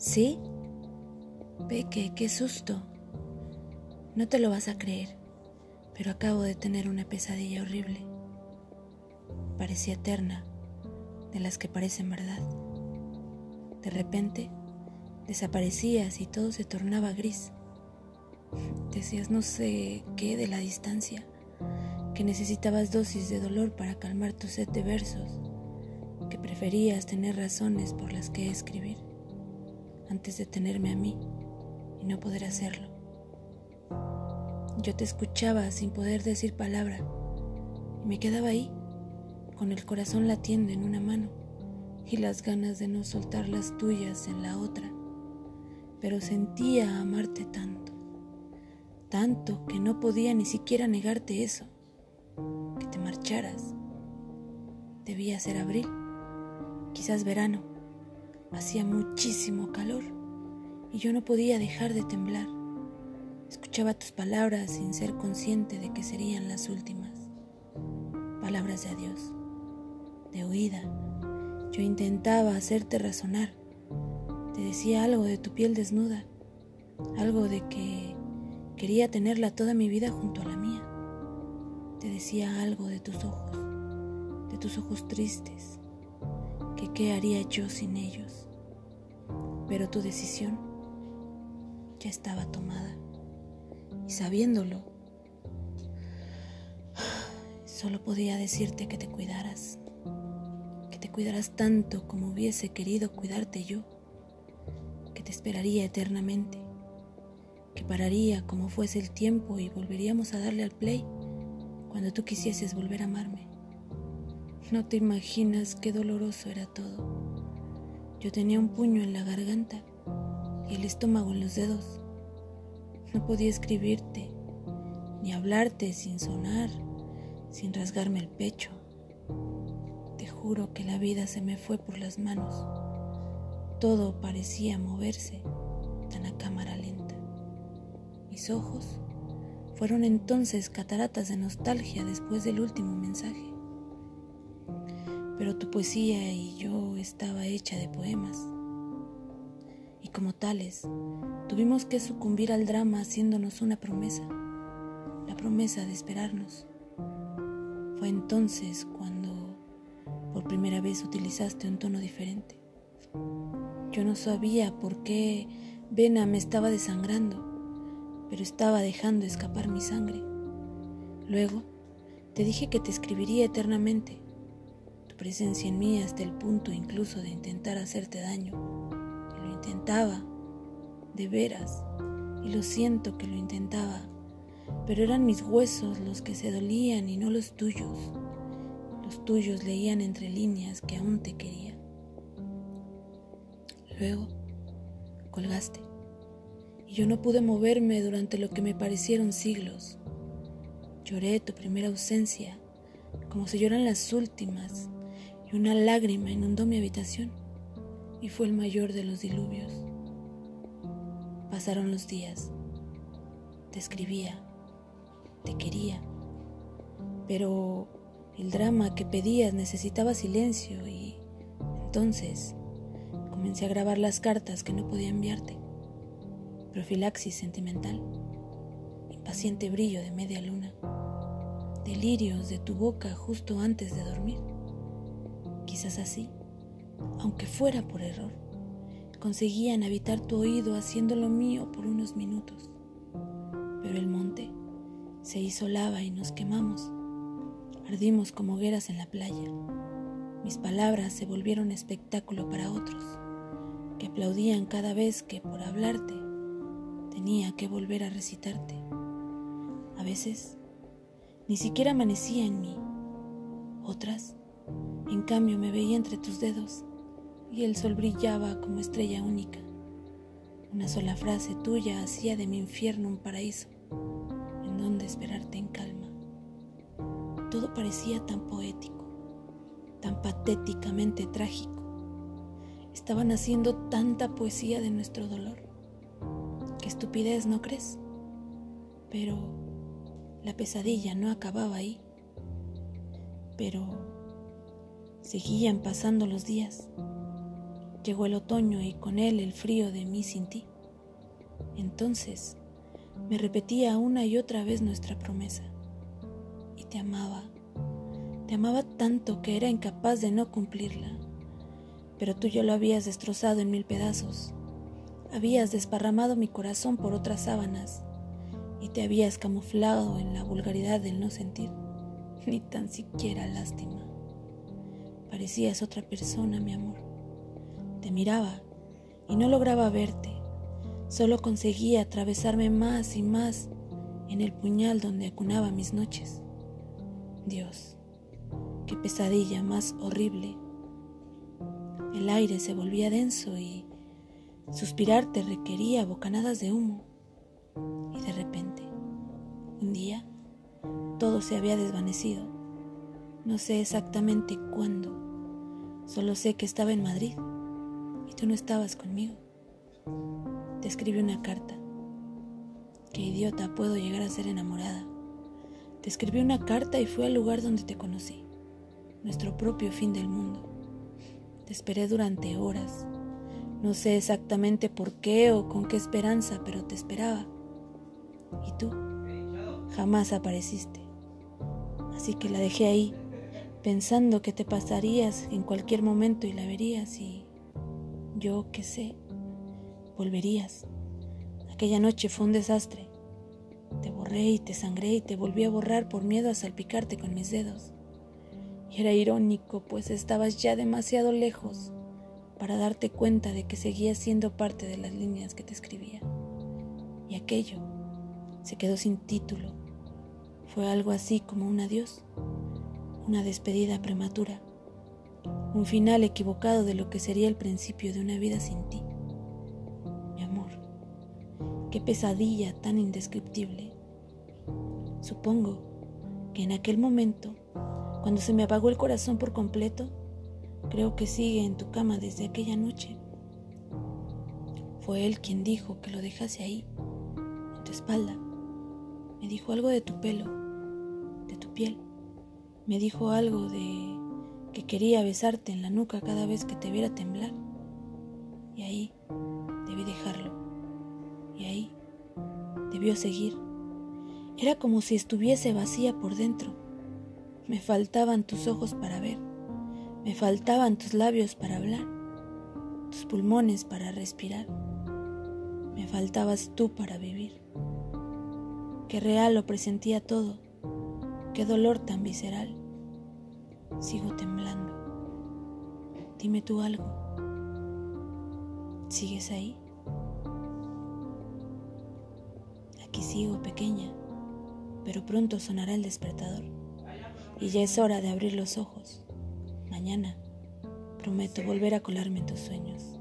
¿Sí? Peque, qué susto. No te lo vas a creer, pero acabo de tener una pesadilla horrible. Parecía eterna, de las que parecen verdad. De repente, desaparecías y todo se tornaba gris. Decías no sé qué de la distancia, que necesitabas dosis de dolor para calmar tu sed de versos, que preferías tener razones por las que escribir, antes de tenerme a mí y no poder hacerlo. Yo te escuchaba sin poder decir palabra y me quedaba ahí, con el corazón latiendo en una mano y las ganas de no soltar las tuyas en la otra, pero sentía amarte tanto, tanto que no podía ni siquiera negarte eso, que te marcharas. Debía ser abril, quizás verano, hacía muchísimo calor y yo no podía dejar de temblar. Escuchaba tus palabras sin ser consciente de que serían las últimas. Palabras de adiós, de huida. Yo intentaba hacerte razonar. Te decía algo de tu piel desnuda, algo de que quería tenerla toda mi vida junto a la mía. Te decía algo de tus ojos, de tus ojos tristes, qué haría yo sin ellos. Pero tu decisión ya estaba tomada. Y sabiéndolo, solo podía decirte que te cuidaras, que te cuidaras tanto como hubiese querido cuidarte yo, que te esperaría eternamente, que pararía como fuese el tiempo y volveríamos a darle al play cuando tú quisieses volver a amarme. No te imaginas qué doloroso era todo. Yo tenía un puño en la garganta y el estómago en los dedos. No podía escribirte, ni hablarte sin sonar, sin rasgarme el pecho. Te juro que la vida se me fue por las manos. Todo parecía moverse tan a cámara lenta. Mis ojos fueron entonces cataratas de nostalgia después del último mensaje. Pero tu poesía y yo estaba hecha de poemas y como tales tuvimos que sucumbir al drama haciéndonos una promesa, la promesa de esperarnos. Fue entonces cuando por primera vez utilizaste un tono diferente. Yo no sabía por qué Vena me estaba desangrando, pero estaba dejando escapar mi sangre. Luego te dije que te escribiría eternamente, presencia en mí hasta el punto incluso de intentar hacerte daño intentaba, de veras, y lo siento que lo intentaba, pero eran mis huesos los que se dolían y no los tuyos. Los tuyos leían entre líneas que aún te quería. Luego colgaste y yo no pude moverme durante lo que me parecieron siglos. Lloré tu primera ausencia como si lloran las últimas y una lágrima inundó mi habitación y fue el mayor de los diluvios. Pasaron los días, te escribía, te quería, pero el drama que pedías necesitaba silencio y entonces comencé a grabar las cartas que no podía enviarte. Profilaxis sentimental, impaciente brillo de media luna, delirios de tu boca justo antes de dormir. Quizás así aunque fuera por error, conseguían habitar tu oído haciendo lo mío por unos minutos. Pero el monte se hizo lava y nos quemamos. Ardimos como hogueras en la playa. Mis palabras se volvieron espectáculo para otros, que aplaudían cada vez que por hablarte tenía que volver a recitarte. A veces ni siquiera amanecía en mí. Otras, en cambio, me veía entre tus dedos y el sol brillaba como estrella única. Una sola frase tuya hacía de mi infierno un paraíso en donde esperarte en calma. Todo parecía tan poético, tan patéticamente trágico. Estaban haciendo tanta poesía de nuestro dolor. Qué estupidez, ¿no crees? Pero la pesadilla no acababa ahí. Pero seguían pasando los días Llegó el otoño y con él el frío de mí sin ti. Entonces me repetía una y otra vez nuestra promesa. Y te amaba. Te amaba tanto que era incapaz de no cumplirla. Pero tú ya lo habías destrozado en mil pedazos. Habías desparramado mi corazón por otras sábanas y te habías camuflado en la vulgaridad del no sentir, ni tan siquiera lástima. Parecías otra persona, mi amor. Te miraba y no lograba verte. Solo conseguía atravesarme más y más en el puñal donde acunaba mis noches. Dios, qué pesadilla más horrible. El aire se volvía denso y suspirar te requería bocanadas de humo. Y de repente, un día, todo se había desvanecido. No sé exactamente cuándo. Solo sé que estaba en Madrid y tú no estabas conmigo. Te escribí una carta. Qué idiota puedo llegar a ser enamorada. Te escribí una carta y fui al lugar donde te conocí, nuestro propio fin del mundo. Te esperé durante horas. No sé exactamente por qué o con qué esperanza, pero te esperaba. Y tú jamás apareciste. Así que la dejé ahí, pensando que te pasarías en cualquier momento y la verías y yo qué sé, volverías. Aquella noche fue un desastre. Te borré y te sangré y te volví a borrar por miedo a salpicarte con mis dedos. Y era irónico, pues estabas ya demasiado lejos para darte cuenta de que seguías siendo parte de las líneas que te escribía. Y aquello se quedó sin título. Fue algo así como un adiós una despedida prematura, un final equivocado de lo que sería el principio de una vida sin ti. Mi amor, qué pesadilla tan indescriptible. Supongo que en aquel momento, cuando se me apagó el corazón por completo, creo que sigue en tu cama desde aquella noche. Fue él quien dijo que lo dejase ahí, en tu espalda. Me dijo algo de tu pelo, de tu piel me dijo algo de que quería besarte en la nuca cada vez que te viera temblar. Y ahí debí dejarlo. Y ahí debió seguir. Era como si estuviese vacía por dentro. Me faltaban tus ojos para ver. Me faltaban tus labios para hablar. Tus pulmones para respirar. Me faltabas tú para vivir. Qué real lo presentía todo. Qué dolor tan visceral. Sigo temblando. Dime tú algo. ¿Sigues ahí? Aquí sigo pequeña, pero pronto sonará el despertador y ya es hora de abrir los ojos. Mañana prometo volver a colarme en tus sueños.